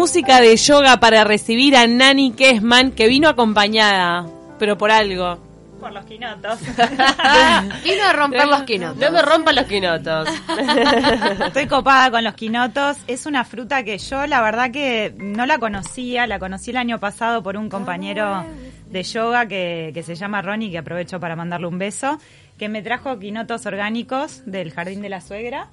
Música de yoga para recibir a Nani Kessman, que vino acompañada, pero por algo. Por los quinotos. Vino a romper los quinotos. No me rompan los quinotos. Estoy copada con los quinotos. Es una fruta que yo la verdad que no la conocía. La conocí el año pasado por un compañero de yoga que, que se llama Ronnie, que aprovecho para mandarle un beso, que me trajo quinotos orgánicos del jardín de la suegra.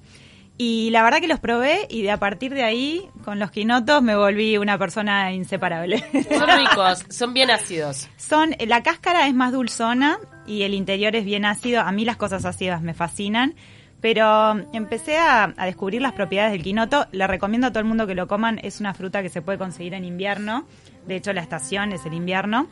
Y la verdad que los probé y de a partir de ahí, con los quinotos, me volví una persona inseparable. Son ricos, son bien ácidos. Son, la cáscara es más dulzona y el interior es bien ácido. A mí las cosas ácidas me fascinan. Pero empecé a, a descubrir las propiedades del quinoto. Le recomiendo a todo el mundo que lo coman. Es una fruta que se puede conseguir en invierno. De hecho, la estación es el invierno.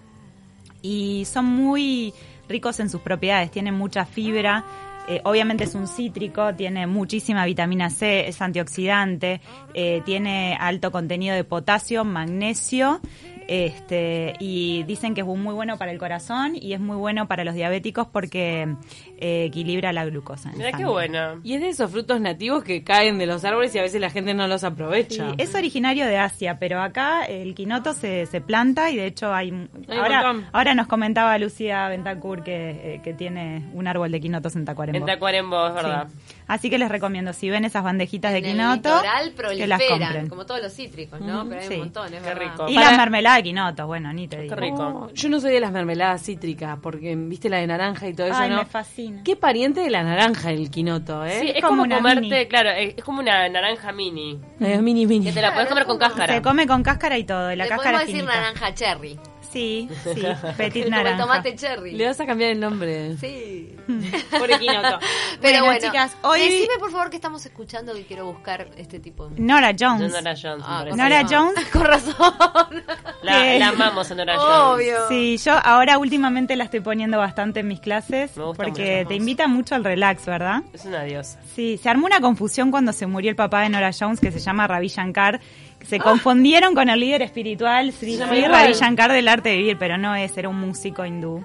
Y son muy ricos en sus propiedades. Tienen mucha fibra. Eh, obviamente es un cítrico, tiene muchísima vitamina C, es antioxidante, eh, tiene alto contenido de potasio, magnesio, este, y dicen que es muy bueno para el corazón y es muy bueno para los diabéticos porque eh, equilibra la glucosa. Mira qué bueno. Y es de esos frutos nativos que caen de los árboles y a veces la gente no los Sí, aprovecha. es originario de Asia, pero acá el quinoto se, se planta y de hecho hay... Hay ahora, ahora nos comentaba Lucía Bentancur que, eh, que tiene un árbol de quinotos en Tacuarembó. En Tacuarembó, es verdad. Sí. Así que les recomiendo, si ven esas bandejitas de En quinoto, que las proliferan, compren. como todos los cítricos, ¿no? Pero hay sí. un montón, es Qué verdad. rico. Y Para- la mermelada de quinoto, bueno, ni te digo. Qué rico. Yo no soy de las mermeladas cítricas, porque viste la de naranja y todo eso, Ay, ¿no? me fascina. Qué pariente de la naranja el quinoto, ¿eh? Sí, es como como, una comerte, mini. claro, es es como una naranja mini. Eh, mini, mini. Que te la puedes comer con cáscara. Se come con cáscara y todo, y la Le cáscara podemos decir finita. naranja cherry. Sí, sí, petit Como el naranja. tomate cherry. Le vas a cambiar el nombre. Sí. Por quinoto. Pero Bueno, bueno, chicas, hoy- Decime por favor que estamos escuchando que quiero buscar este tipo de... Nora Jones. Nora Jones, Ah. Nora Jones. Con razón. La, amamos a Nora Jones. Obvio. Sí, yo ahora últimamente la estoy poniendo bastante en mis clases Me gusta porque mucho. te invita mucho al relax, ¿verdad? Es una diosa. Sí, se armó una confusión cuando se murió el papá de Nora Jones que se llama Ravi Shankar. Se confundieron con el líder espiritual Sri. Ravi Shankar del arte de vivir, pero no es, era un músico hindú.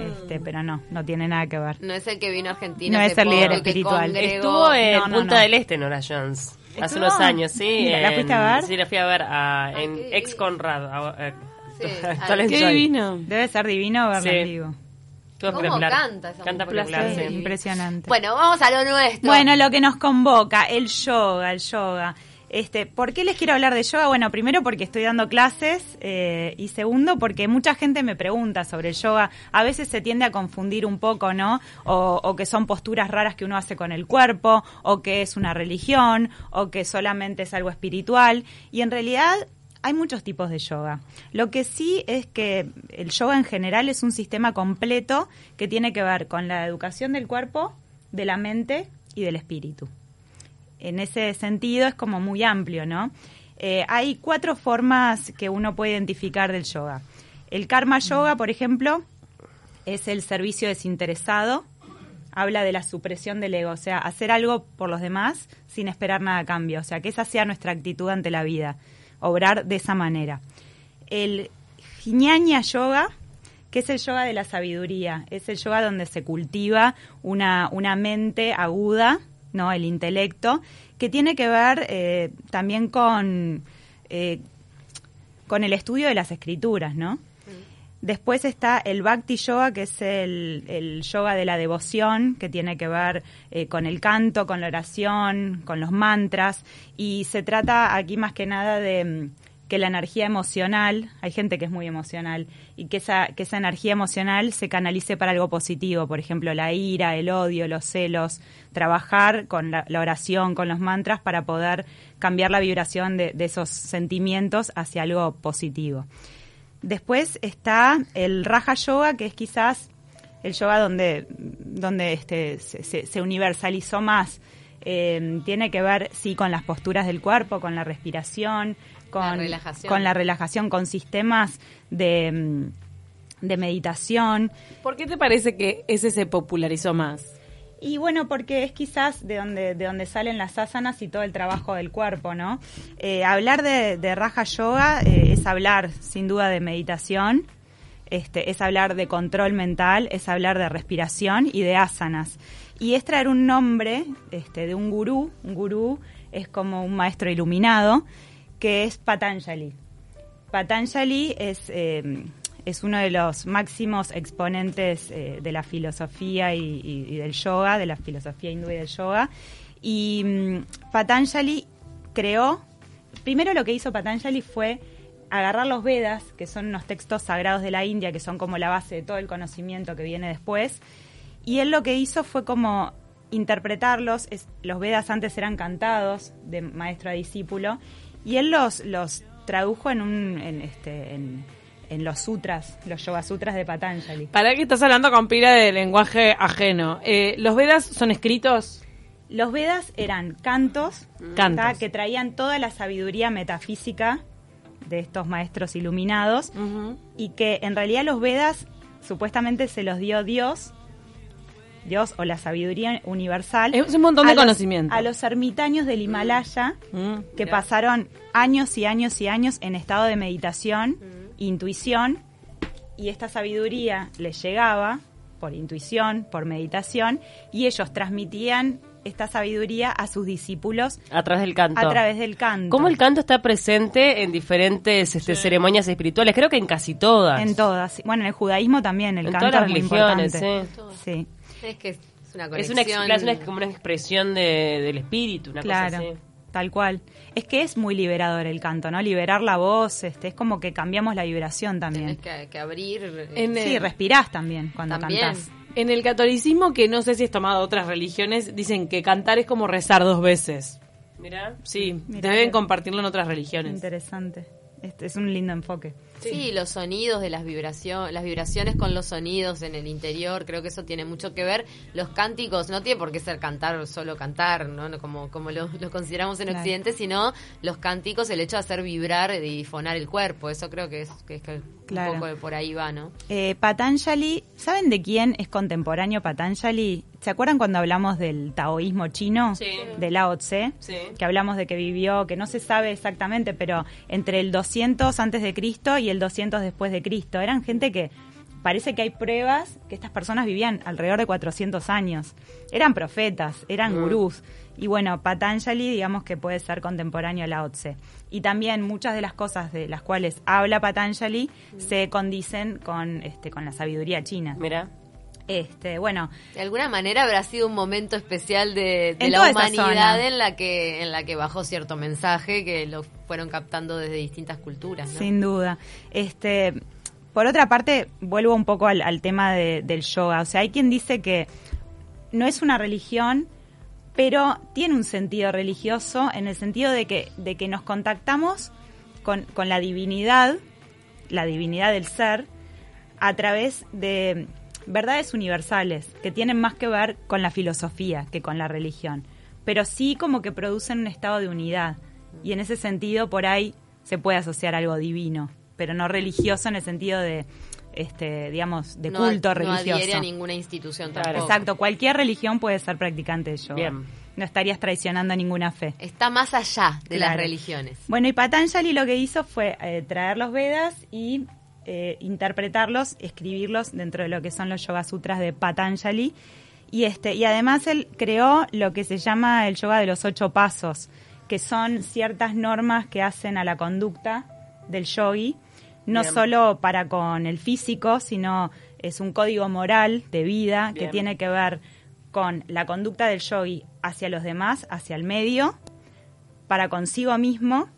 Este, pero no, no tiene nada que ver. No es el que vino a Argentina. No es el líder espiritual. congregó. Estuvo en No, no, Punta no. del Este, Nora Jones. Hace unos años, sí. Mira, ¿la en- fuiste a ver? Sí, la fui a ver a- Ay, en Ex Conrad. a- a- Sí, Talent Qué Joy. divino. Debe ser divino verlo Sí. en vivo. Estuvo ¿Cómo canta esa Canta sí. Impresionante. Bueno, vamos a lo nuestro. Bueno, lo que nos convoca, el yoga, el yoga. Este, ¿Por qué les quiero hablar de yoga? Bueno, primero porque estoy dando clases eh, y segundo porque mucha gente me pregunta sobre el yoga. A veces se tiende a confundir un poco, ¿no? O, o que son posturas raras que uno hace con el cuerpo, o que es una religión, o que solamente es algo espiritual. Y en realidad hay muchos tipos de yoga. Lo que sí es que el yoga en general es un sistema completo que tiene que ver con la educación del cuerpo, de la mente y del espíritu. En ese sentido es como muy amplio, ¿no? Eh, hay cuatro formas que uno puede identificar del yoga. El karma yoga, por ejemplo, es el servicio desinteresado. Habla de la supresión del ego, o sea, hacer algo por los demás sin esperar nada a cambio. O sea, que esa sea nuestra actitud ante la vida. Obrar de esa manera. El Jnana Yoga, que es el yoga de la sabiduría, es el yoga donde se cultiva una, una mente aguda, ¿no? El intelecto, que tiene que ver eh, también con, eh, con el estudio de las escrituras, ¿no? Después está el Bhakti Yoga, que es el, el yoga de la devoción, que tiene que ver eh, con el canto, con la oración, con los mantras. Y se trata aquí más que nada de mm, que la energía emocional, hay gente que es muy emocional, y que esa, que esa energía emocional se canalice para algo positivo, por ejemplo, la ira, el odio, los celos, trabajar con la, oración, con los mantras para poder cambiar la vibración de, esos sentimientos hacia algo positivo. Después está el Raja Yoga, que es quizás el yoga donde, donde este, se, se- se universalizó más Eh, tiene que ver, sí, con las posturas del cuerpo, con la respiración, con La relajación. con la relajación, con sistemas de, mm, de meditación. ¿Por qué te parece que ese se popularizó más? Y bueno, porque es quizás de donde, de donde salen las asanas y todo el trabajo del cuerpo, ¿no? Eh, hablar de, de Raja Yoga eh, es hablar, sin duda, de meditación, este, es hablar de control mental, es hablar de respiración y de asanas. Y es traer un nombre este, de un gurú, un gurú es como un maestro iluminado, que es Patanjali. Patanjali es, eh, es uno de los máximos exponentes eh, de la filosofía y, del yoga, de la filosofía hindú y del yoga. Y mm, Patanjali creó, primero lo que hizo Patanjali fue agarrar los Vedas, que son unos textos sagrados de la India, que son como la base de todo el conocimiento que viene después, y él lo que hizo fue como interpretarlos, los Vedas antes eran cantados de maestro a discípulo, y él los, los tradujo en, un, en, este, en, en los sutras, los Yoga Sutras de Patanjali. Para que estás hablando con pila de lenguaje ajeno. Eh, ¿Los Vedas son escritos? Los Vedas eran cantos, Cantos. que traían toda la sabiduría metafísica de estos maestros iluminados y que en realidad los Vedas supuestamente se los dio Dios, Dios o la sabiduría universal. Es un montón de a los- conocimiento. A los ermitaños del Himalaya Mm. que pasaron años y años y años en estado de meditación, intuición, y esta sabiduría les llegaba por intuición, por meditación, y ellos transmitían esta sabiduría a sus discípulos A través del canto. a través del canto. ¿Cómo el canto está presente en diferentes este, ceremonias espirituales? Creo que en casi todas. En todas. Bueno, en el judaísmo también el En canto todas las es muy religiones, importante. sí. Sí, Es que es una Es conexión. una, es una- como una expresión de- del espíritu, una claro. cosa así. Tal cual. Es que es muy liberador el canto, ¿no? Liberar la voz, este, es como que cambiamos la vibración también. Que, que abrir. eh, En Sí, el- respirás también cuando También. cantás. En el catolicismo, que no sé si es tomado de otras religiones, dicen que cantar es como rezar dos veces. Mirá. Sí, Mirá deben que- compartirlo en otras religiones. Interesante. Este es un lindo enfoque. Sí, los sonidos de las vibraciones, las vibraciones con los sonidos en el interior, creo que eso tiene mucho que ver. Los cánticos no tiene por qué ser cantar solo cantar, ¿no? No como como lo, lo consideramos en Claro. Occidente, sino los cánticos, el hecho de hacer vibrar y fonar el cuerpo, eso creo que es que, es que Claro. un poco por ahí va, ¿no? Eh, Patanjali, ¿saben de quién es contemporáneo Patanjali? ¿Se acuerdan cuando hablamos del taoísmo chino? Sí. De Lao Tse. Sí. Que hablamos de que vivió, que no se sabe exactamente, pero entre el 200 antes de Cristo y el 200 después de Cristo. Eran gente que parece que hay pruebas que estas personas vivían alrededor de 400 años. Eran profetas, eran gurús. Y bueno, Patanjali, digamos que puede ser contemporáneo a Lao Tse. Y también muchas de las cosas de las cuales habla Patanjali se condicen con, este, con la sabiduría china. Mirá. Este, bueno, De alguna manera habrá sido un momento especial de, la humanidad en la que en la que bajó cierto mensaje que lo fueron captando desde distintas culturas, ¿no? Sin duda. Este, por otra parte, vuelvo un poco al, al tema de- del yoga. O sea, hay quien dice que no es una religión, pero tiene un sentido religioso en el sentido de que, de que nos contactamos con, con la divinidad, la divinidad del ser, a través de verdades universales que tienen más que ver con la filosofía que con la religión, pero sí como que producen un estado de unidad y en ese sentido por ahí se puede asociar algo divino, pero no religioso en el sentido de este digamos de no, culto no religioso. adhiere a ninguna institución Claro. Exacto, cualquier religión puede ser practicante de yoga. Bien. No estarías traicionando a ninguna fe. Está más allá de las religiones. Bueno, y Patanjali lo que hizo fue eh, traer los Vedas y eh, interpretarlos, escribirlos dentro de lo que son los Yoga Sutras de Patanjali. Y, este, y además él creó lo que se llama el yoga de los ocho pasos, que son ciertas normas que hacen a la conducta del yogi, no Bien. solo para con el físico, sino es un código moral de vida que tiene que ver con la conducta del yogi hacia los demás, hacia el medio, para consigo mismo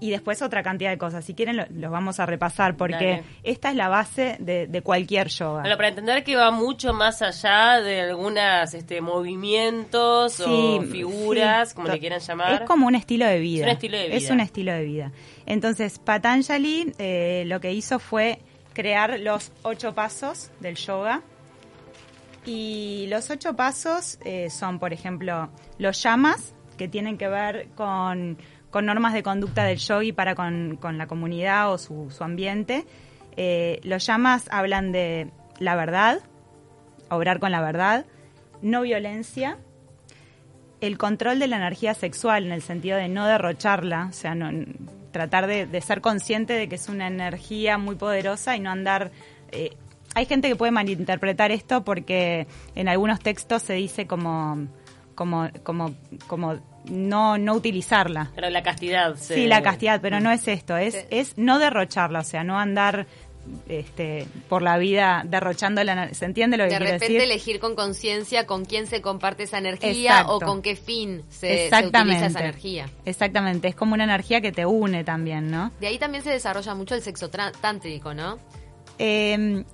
y después otra cantidad de cosas. Si quieren, lo- los vamos a repasar porque Dale. esta es la base de, de cualquier yoga. Bueno, para entender que va mucho más allá de algunas este, movimientos o figuras, sí, como le quieran llamar. Es como un estilo de vida. Es un estilo de vida. Es un estilo de vida. Entonces, Patanjali eh, lo que hizo fue crear los ocho pasos del yoga Y los ocho pasos eh, son, por ejemplo, los llamas, que tienen que ver con, con normas de conducta del yogi para con, con la comunidad o su, su ambiente. Eh, los llamas hablan de la verdad, obrar con la verdad, no violencia, el control de la energía sexual en el sentido de no derrocharla, o sea, no, tratar de, ser consciente de que es una energía muy poderosa y no andar... eh, hay gente que puede malinterpretar esto porque en algunos textos se dice como como como como no no utilizarla. Pero la castidad. se- Sí, la castidad, pero no es esto, es Sí. es no derrocharla, o sea, no andar este por la vida derrochando la ener- ¿Se entiende lo que De quiero repente decir? elegir con conciencia con quién se comparte esa energía Exacto. o con qué fin se, se utiliza esa energía. Exactamente, es como una energía que te une también, ¿no? De ahí también se desarrolla mucho el sexo tántrico, ¿no? Eh,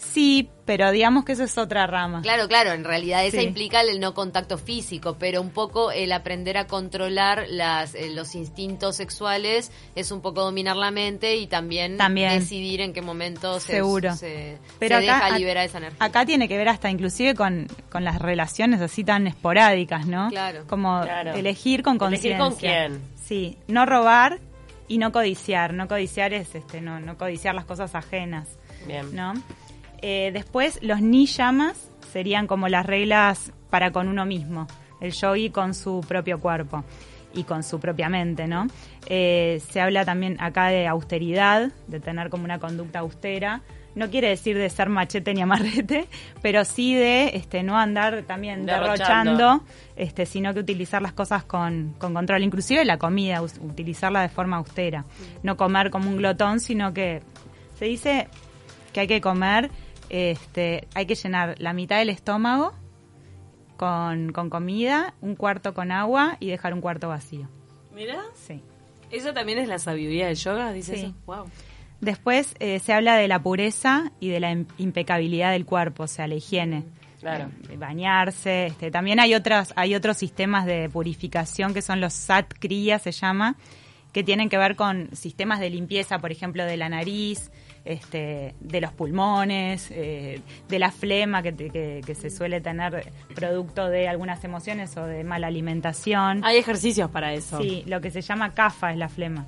sí, pero digamos que eso es otra rama. Claro, claro, en realidad esa Sí. implica el no contacto físico, pero un poco el aprender a controlar las, eh, los instintos sexuales es un poco dominar la mente y también, También. decidir en qué momento se, Seguro. se, Pero se acá, deja liberar esa energía. acá tiene que ver hasta inclusive con, con las relaciones así tan esporádicas, ¿no? Claro. Como Claro. elegir con conciencia. Elegir con quién. Sí, no robar y no codiciar. No codiciar es este, no, no codiciar las cosas ajenas, Bien. ¿no? Eh, después, los niyamas serían como las reglas para con uno mismo. El yogi con su propio cuerpo y con su propia mente, ¿no? Eh, se habla también acá de austeridad, de tener como una conducta austera. No quiere decir de ser machete ni amarrete, pero sí de este, no andar también Derrochando. derrochando, este, sino que utilizar las cosas con, con control. Inclusive la comida, utilizarla de forma austera. No comer como un glotón, sino que se dice que hay que comer, este, hay que llenar la mitad del estómago con, con comida, un cuarto con agua y dejar un cuarto vacío. Mira, Sí. eso también es la sabiduría del yoga, dice Sí. eso. Wow. Después eh, se habla de la pureza y de la im- impecabilidad del cuerpo, o sea, la higiene. Claro. Eh, bañarse. Este, también hay otras, hay otros sistemas de purificación que son los Sat Kriya, se llama, que tienen que ver con sistemas de limpieza, por ejemplo, de la nariz, este, de los pulmones, eh, de la flema que, te- que, que se suele tener producto de algunas emociones o de mala alimentación. Hay ejercicios para eso. Sí, lo que se llama CAFA es la flema.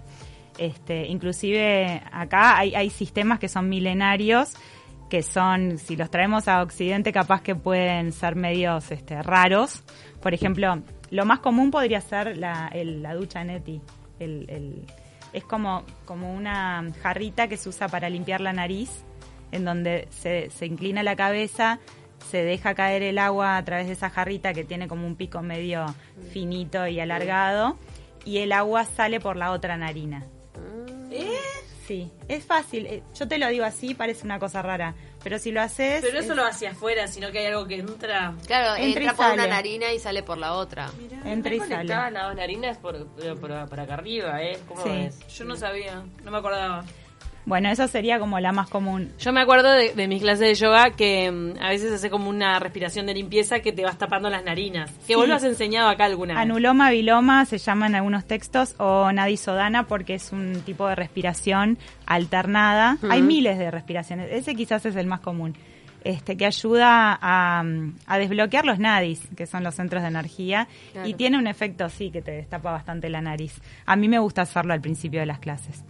Este, inclusive acá hay, hay sistemas que son milenarios, que son, si los traemos a Occidente, capaz que pueden ser medios este, raros. Por ejemplo, lo más común podría ser la, el- la ducha neti. El, el- es como, como una jarrita que se usa para limpiar la nariz, en donde se, se inclina la cabeza, se deja caer el agua a través de esa jarrita que tiene como un pico medio finito y alargado, y el agua sale por la otra narina. Sí, es fácil. Eh, Yo te lo digo así, parece una cosa rara, pero si lo haces... Pero eso es- lo hacia afuera, sino que hay algo que entra. Claro, Entra por una narina y sale por la otra. entra y ¿Están sale. las dos narinas por, por, por- por acá arriba, ¿eh? ¿Cómo Sí. es? Yo no sabía, no me acordaba. Bueno, eso sería como la más común. Yo me acuerdo de, de mis clases de yoga que mm, a veces hace como una respiración de limpieza que te vas tapando las narinas. Que Sí. vos lo has enseñado acá alguna vez. Anuloma, viloma se llama en algunos textos o nadisodana porque es un tipo de respiración alternada. Hay miles de respiraciones. Ese quizás es el más común. Este, que ayuda a, a desbloquear los nadis, que son los centros de energía, Claro. y tiene un efecto, sí, que te destapa bastante la nariz. A mí me gusta hacerlo al principio de las clases.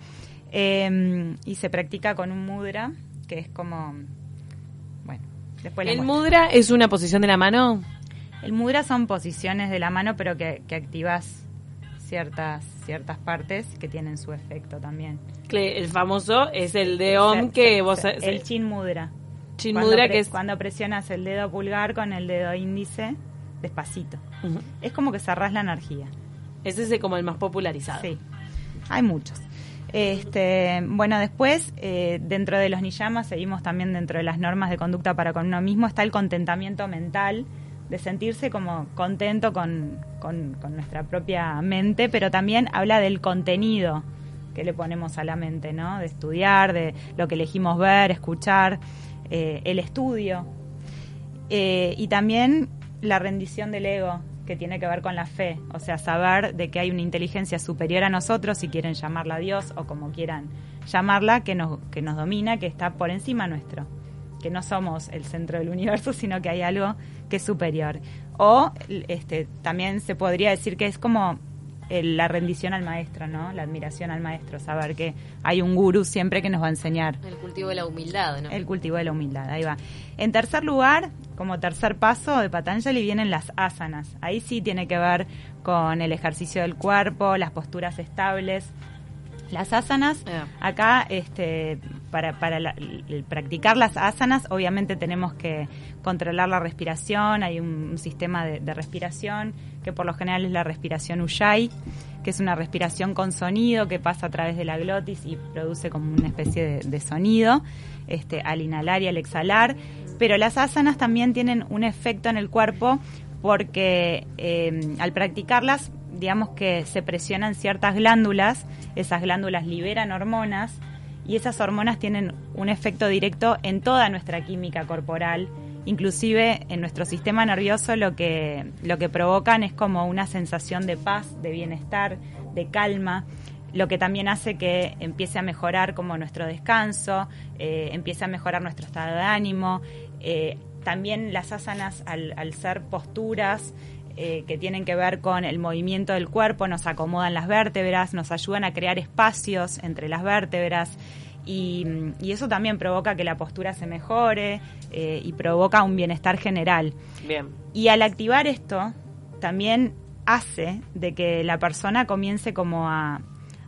Eh, y se practica con un mudra, que es como, bueno, después ¿El muestro. mudra es una posición de la mano? El mudra son posiciones de la mano, pero que, que activas ciertas ciertas partes que tienen su efecto también. El famoso es el de Om que vos... el chin mudra. Chin Cuando mudra que es... cuando presionas el dedo pulgar con el dedo índice despacito. Es como que cerrás la energía. Ese es como el más popularizado. Sí, hay muchos. Este, bueno, después, eh, dentro de los niyamas, seguimos también dentro de las normas de conducta para con uno mismo, está el contentamiento mental, de sentirse como contento con, con- nuestra propia mente, pero también habla del contenido que le ponemos a la mente, ¿no? De estudiar, de lo que elegimos ver, escuchar, eh, el estudio, eh, y también la rendición del ego, que tiene que ver con la fe, o sea, saber de que hay una inteligencia superior a nosotros, si quieren llamarla Dios o como quieran llamarla, que nos, que nos domina, que está por encima nuestro. que no somos el centro del universo, sino que hay algo que es superior. O este, también se podría decir que es como el- la rendición al maestro, ¿no? La admiración al maestro, saber que hay un gurú siempre que nos va a enseñar El cultivo de la humildad, ¿no? el cultivo de la humildad, ahí va. En tercer lugar, como tercer paso de Patanjali vienen las asanas. Ahí sí tiene que ver con el ejercicio del cuerpo, las posturas estables. Las asanas, Ah. acá este, para, para la- el practicar las asanas, obviamente tenemos que controlar la respiración, hay un, un sistema de, de respiración que por lo general es la respiración Ujjayi, que es una respiración con sonido que pasa a través de la glotis y produce como una especie de, sonido este, al inhalar y al exhalar. Pero las asanas también tienen un efecto en el cuerpo porque eh, al practicarlas, digamos que se presionan ciertas glándulas, esas glándulas liberan hormonas y esas hormonas tienen un efecto directo en toda nuestra química corporal, inclusive en nuestro sistema nervioso lo que, lo que provocan es como una sensación de paz, de bienestar, de calma, lo que también hace que empiece a mejorar como nuestro descanso, eh, empiece a mejorar nuestro estado de ánimo. eh, también las asanas, al, ser posturas eh, que tienen que ver con el movimiento del cuerpo, nos acomodan las vértebras, nos ayudan a crear espacios entre las vértebras. Y, y eso también provoca que la postura se mejore eh, y provoca un bienestar general. Bien. Y al activar esto, también hace de que la persona comience como a,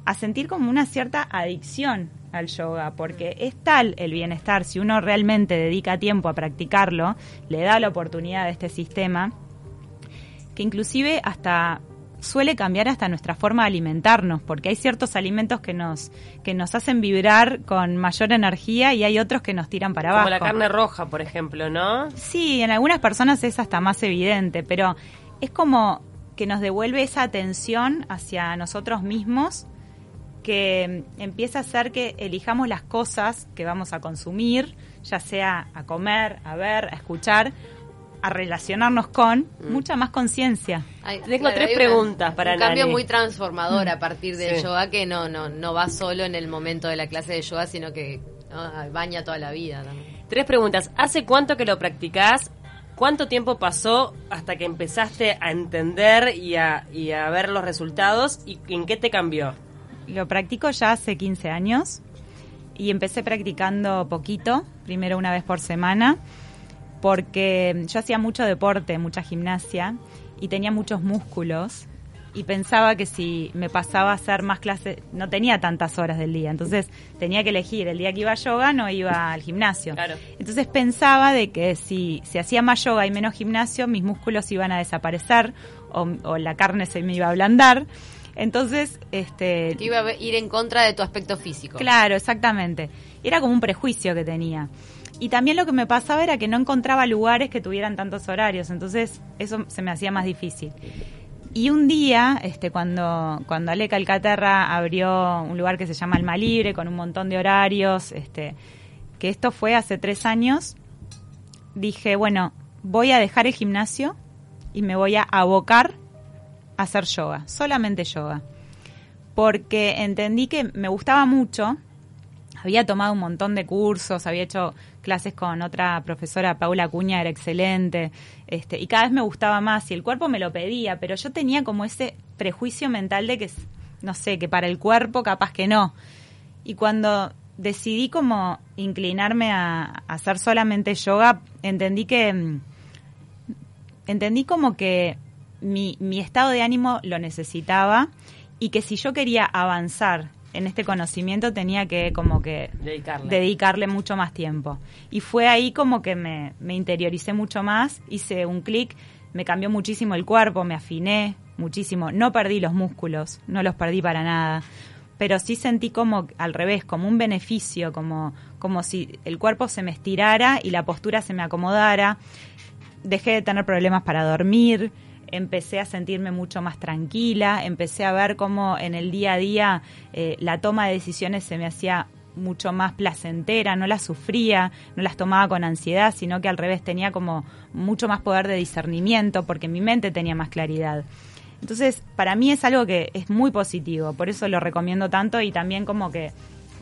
a sentir como una cierta adicción al yoga, porque es tal el bienestar, si uno realmente dedica tiempo a practicarlo, le da la oportunidad de este sistema, que inclusive hasta suele cambiar hasta nuestra forma de alimentarnos, porque hay ciertos alimentos que nos, que nos hacen vibrar con mayor energía y hay otros que nos tiran para Como abajo. la carne roja, por ejemplo, ¿no? Sí, en algunas personas es hasta más evidente, pero es como que nos devuelve esa atención hacia nosotros mismos que empieza a hacer que elijamos las cosas que vamos a consumir, ya sea a comer, a ver, a escuchar, a relacionarnos con mucha más conciencia. Tengo tres hay una- preguntas para Un cambio Nani. muy transformador a partir del Sí. yoga que no, no, no va solo en el momento de la clase de yoga, sino que ¿no? baña toda la vida también. Tres preguntas. ¿Hace cuánto que lo practicás? ¿Cuánto tiempo pasó hasta que empezaste a entender y a, y a ver los resultados? ¿Y en qué te cambió? Lo practico ya hace 15 años y empecé practicando poquito, primero una vez por semana, porque yo hacía mucho deporte, mucha gimnasia y tenía muchos músculos y pensaba que si me pasaba a hacer más clases, no tenía tantas horas del día, entonces tenía que elegir, el día que iba a yoga no iba al gimnasio. Claro. Entonces pensaba de que si se hacía más yoga y menos gimnasio, mis músculos iban a desaparecer o, o la carne se me iba a ablandar. Entonces, este, Que iba a ir en contra de tu aspecto físico. Claro, exactamente. Era como un prejuicio que tenía. Y también lo que me pasaba era que no encontraba lugares que tuvieran tantos horarios, entonces eso se me hacía más difícil. Y un día, este, cuando, cuando Ale Calcaterra abrió un lugar que se llama Alma Libre, con un montón de horarios, este, que esto fue hace tres años, dije, bueno, voy a dejar el gimnasio y me voy a abocar a hacer yoga, solamente yoga. Porque entendí que me gustaba mucho, había tomado un montón de cursos, había hecho clases con otra profesora, Paula Cuña, era excelente, este, y cada vez me gustaba más, y el cuerpo me lo pedía, pero yo tenía como ese prejuicio mental de que, no sé, que para el cuerpo capaz que no. Y cuando decidí como inclinarme a, a hacer solamente yoga, entendí que, mm, entendí como que mi, mi estado de ánimo lo necesitaba y que si yo quería avanzar en este conocimiento tenía que como que Dedicarle. dedicarle mucho más tiempo. Y fue ahí como que me, me interioricé mucho más, hice un clic, me cambió muchísimo el cuerpo, me afiné muchísimo. No perdí los músculos, no los perdí para nada. Pero sí sentí como al revés, como un beneficio, como, como si el cuerpo se me estirara y la postura se me acomodara. Dejé de tener problemas para dormir, empecé a sentirme mucho más tranquila, empecé a ver cómo en el día a día eh, la toma de decisiones se me hacía mucho más placentera, no las sufría, no las tomaba con ansiedad, sino que al revés tenía como mucho más poder de discernimiento porque mi mente tenía más claridad. Entonces, para mí es algo que es muy positivo, por eso lo recomiendo tanto y también como que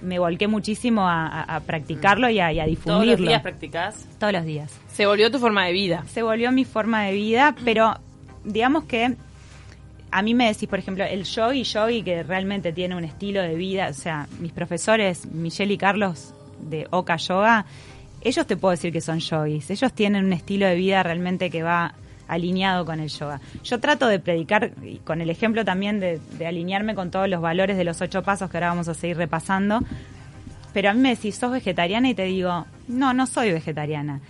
me volqué muchísimo a, a- a practicarlo y a, y a ¿Todos difundirlo. los días practicás? Todos los días. Se volvió tu forma de vida. Se volvió mi forma de vida, pero digamos que a mí me decís, por ejemplo, el yogi, yogi que realmente tiene un estilo de vida, o sea, mis profesores, Michelle y Carlos de Oka Yoga, ellos te puedo decir que son yogis, ellos tienen un estilo de vida realmente que va alineado con el yoga. Yo trato de predicar, y con el ejemplo también de, de alinearme con todos los valores de los ocho pasos que ahora vamos a seguir repasando, pero a mí me decís, ¿sos vegetariana? Y te digo, no, no soy vegetariana.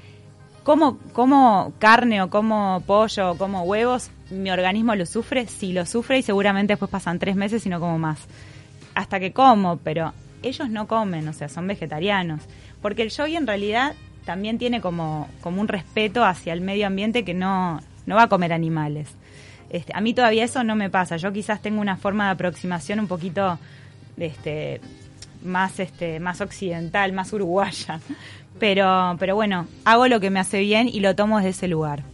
¿Cómo, como carne o como pollo o como huevos? ¿Mi organismo lo sufre? Sí, lo sufre y seguramente después pasan tres meses y no como más. Hasta que como, pero ellos no comen, o sea, son vegetarianos. Porque el yogi en realidad también tiene como, como un respeto hacia el medio ambiente que no, no va a comer animales. Este, a mí todavía eso no me pasa. Yo quizás tengo una forma de aproximación un poquito este, más, este, más occidental, más uruguaya. Pero, pero bueno, hago lo que me hace bien y lo tomo desde ese lugar.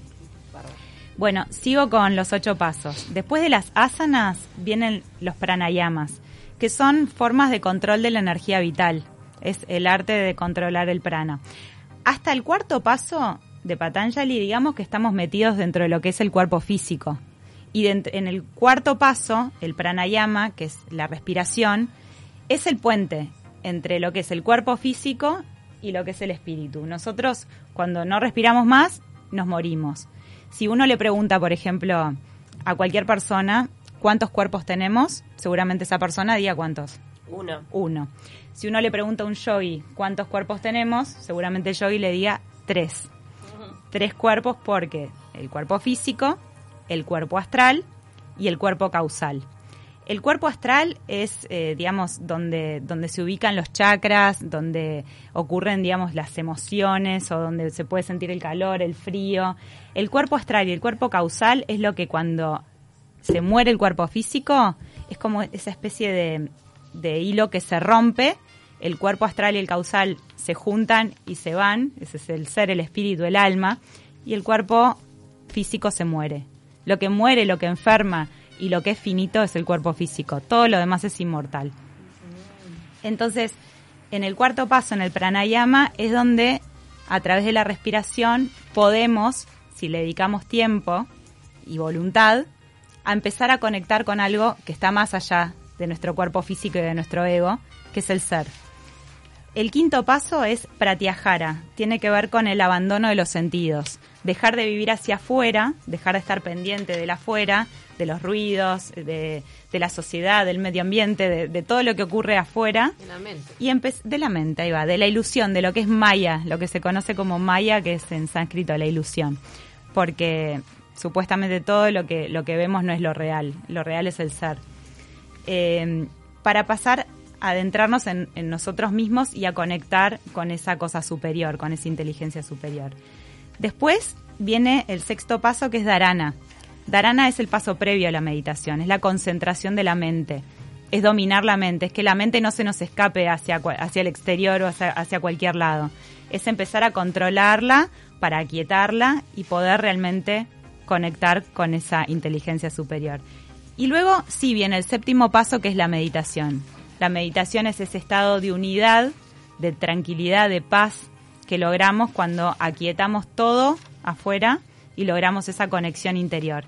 Bueno, sigo con los ocho pasos. Después de las asanas vienen los pranayamas, que son formas de control de la energía vital. Es el arte de controlar el prana. Hasta el cuarto paso de Patanjali, digamos que estamos metidos dentro de lo que es el cuerpo físico. Y en el cuarto paso, el pranayama, que es la respiración, es el puente entre lo que es el cuerpo físico y lo que es el espíritu. Nosotros, cuando no respiramos más, nos morimos. Si uno le pregunta, por ejemplo, a cualquier persona cuántos cuerpos tenemos, seguramente esa persona diga cuántos. Uno. Uno. Si uno le pregunta a un yogi cuántos cuerpos tenemos, seguramente el yogi le diga tres. Tres cuerpos porque el cuerpo físico, el cuerpo astral y el cuerpo causal. El cuerpo astral es, eh, digamos, donde, donde se ubican los chakras, donde ocurren, digamos, las emociones o donde se puede sentir el calor, el frío. El cuerpo astral y el cuerpo causal es lo que cuando se muere el cuerpo físico es como esa especie de, de hilo que se rompe, el cuerpo astral y el causal se juntan y se van, ese es el ser, el espíritu, el alma, y el cuerpo físico se muere. Lo que muere, lo que enferma y lo que es finito es el cuerpo físico, todo lo demás es inmortal. Entonces, en el cuarto paso, en el pranayama, es donde a través de la respiración podemos, si le dedicamos tiempo y voluntad, a empezar a conectar con algo que está más allá de nuestro cuerpo físico y de nuestro ego, que es el ser. El quinto paso es pratyahara, tiene que ver con el abandono de los sentidos, dejar de vivir hacia afuera, dejar de estar pendiente del afuera, de los ruidos, de, de la sociedad, del medio ambiente, de, de todo lo que ocurre afuera, En la mente. y de la mente, ahí va, de la ilusión, de lo que es maya, lo que se conoce como maya, que es en sánscrito la ilusión. Porque supuestamente todo lo que, lo que vemos no es lo real, lo real es el ser. Eh, para pasar a adentrarnos en, en nosotros mismos y a conectar con esa cosa superior, con esa inteligencia superior. Después viene el sexto paso que es dharana. Dharana es el paso previo a la meditación, es la concentración de la mente, es dominar la mente, es que la mente no se nos escape hacia, hacia el exterior o hacia, hacia cualquier lado. Es empezar a controlarla para aquietarla y poder realmente conectar con esa inteligencia superior. Y luego sí viene el séptimo paso que es la meditación. La meditación es ese estado de unidad, de tranquilidad, de paz que logramos cuando aquietamos todo afuera y logramos esa conexión interior.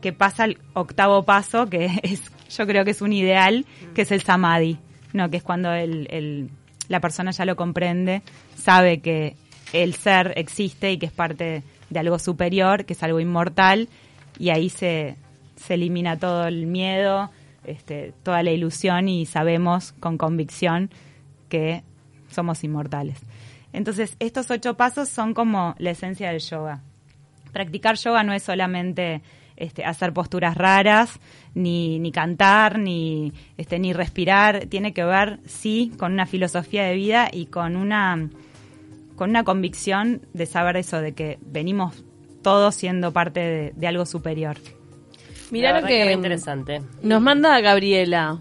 Que pasa al octavo paso, que es, yo creo que es un ideal, que es el samadhi, ¿no? que es cuando el, el- la persona ya lo comprende, sabe que el ser existe y que es parte de algo superior, que es algo inmortal, y ahí se, se elimina todo el miedo, este, toda la ilusión y sabemos con convicción que somos inmortales. Entonces, estos ocho pasos son como la esencia del yoga. Practicar yoga no es solamente este, hacer posturas raras, ni, ni cantar, ni, este, ni respirar. Tiene que ver, sí, con una filosofía de vida y con una, con una convicción de saber eso, de que venimos todos siendo parte de, de algo superior. Mirá lo verdad que, re interesante. nos manda Gabriela.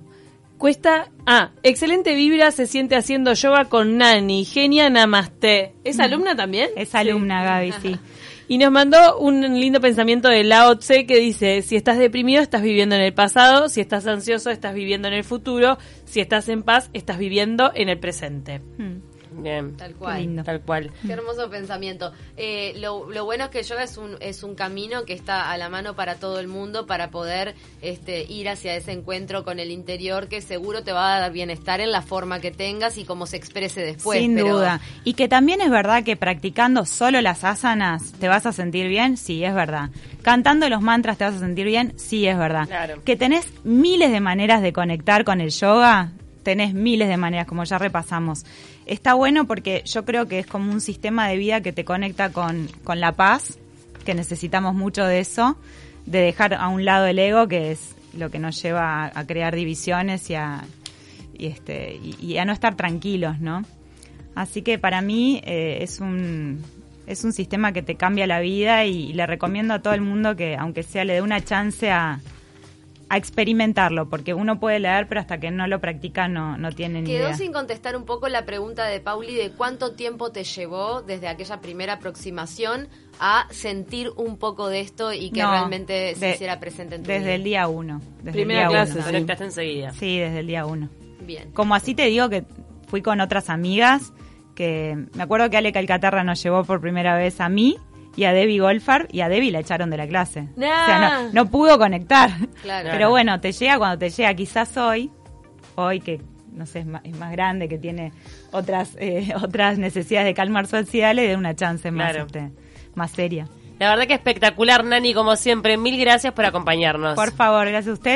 Cuesta. Ah, excelente vibra se siente haciendo yoga con Nani. Genia Namaste. ¿Es alumna también? Es alumna, Gaby, sí. Y nos mandó un lindo pensamiento de Lao Tse que dice, si estás deprimido estás viviendo en el pasado, si estás ansioso estás viviendo en el futuro, si estás en paz estás viviendo en el presente. Hmm. Bien. Tal cual. lindo. Tal cual. Qué hermoso pensamiento. Eh, lo, lo bueno es que el yoga es un, es un camino que está a la mano para todo el mundo para poder este, ir hacia ese encuentro con el interior que seguro te va a dar bienestar en la forma que tengas y cómo se exprese después. Sin pero- duda. Y que también es verdad que practicando solo las asanas te vas a sentir bien, sí, es verdad. Cantando los mantras te vas a sentir bien, sí, es verdad. Claro. Que tenés miles de maneras de conectar con el yoga, tenés miles de maneras, como ya repasamos. Está bueno porque yo creo que es como un sistema de vida que te conecta con, con la paz, que necesitamos mucho de eso, de dejar a un lado el ego, que es lo que nos lleva a, crear divisiones y a, y este, y, y a no estar tranquilos, ¿no? Así que para mí eh, es un es un sistema que te cambia la vida y, le recomiendo a todo el mundo que aunque sea le dé una chance a, a experimentarlo, porque uno puede leer pero hasta que no lo practica no, no tiene ni Quedó idea. sin contestar un poco la pregunta de Pauli de cuánto tiempo te llevó desde aquella primera aproximación a sentir un poco de esto y que No, realmente se de- hiciera presente en tu Desde vida. el día uno. Desde Primera el día clase, uno. Conectaste enseguida. Sí, desde el día uno. Bien. Como así te digo que fui con otras amigas, que me acuerdo que Ale Calcaterra nos llevó por primera vez a mí y a Debbie Golfar y a Debbie la echaron de la clase. O sea, no, no pudo conectar. Claro. Pero bueno, te llega cuando te llega, quizás hoy, hoy que no sé, es más, es más grande, que tiene otras eh, otras necesidades de calmar su ansiedad, le dé una chance más, Claro. este, más seria. La verdad que espectacular, Nani, como siempre. Mil gracias por acompañarnos. Por favor, gracias a ustedes.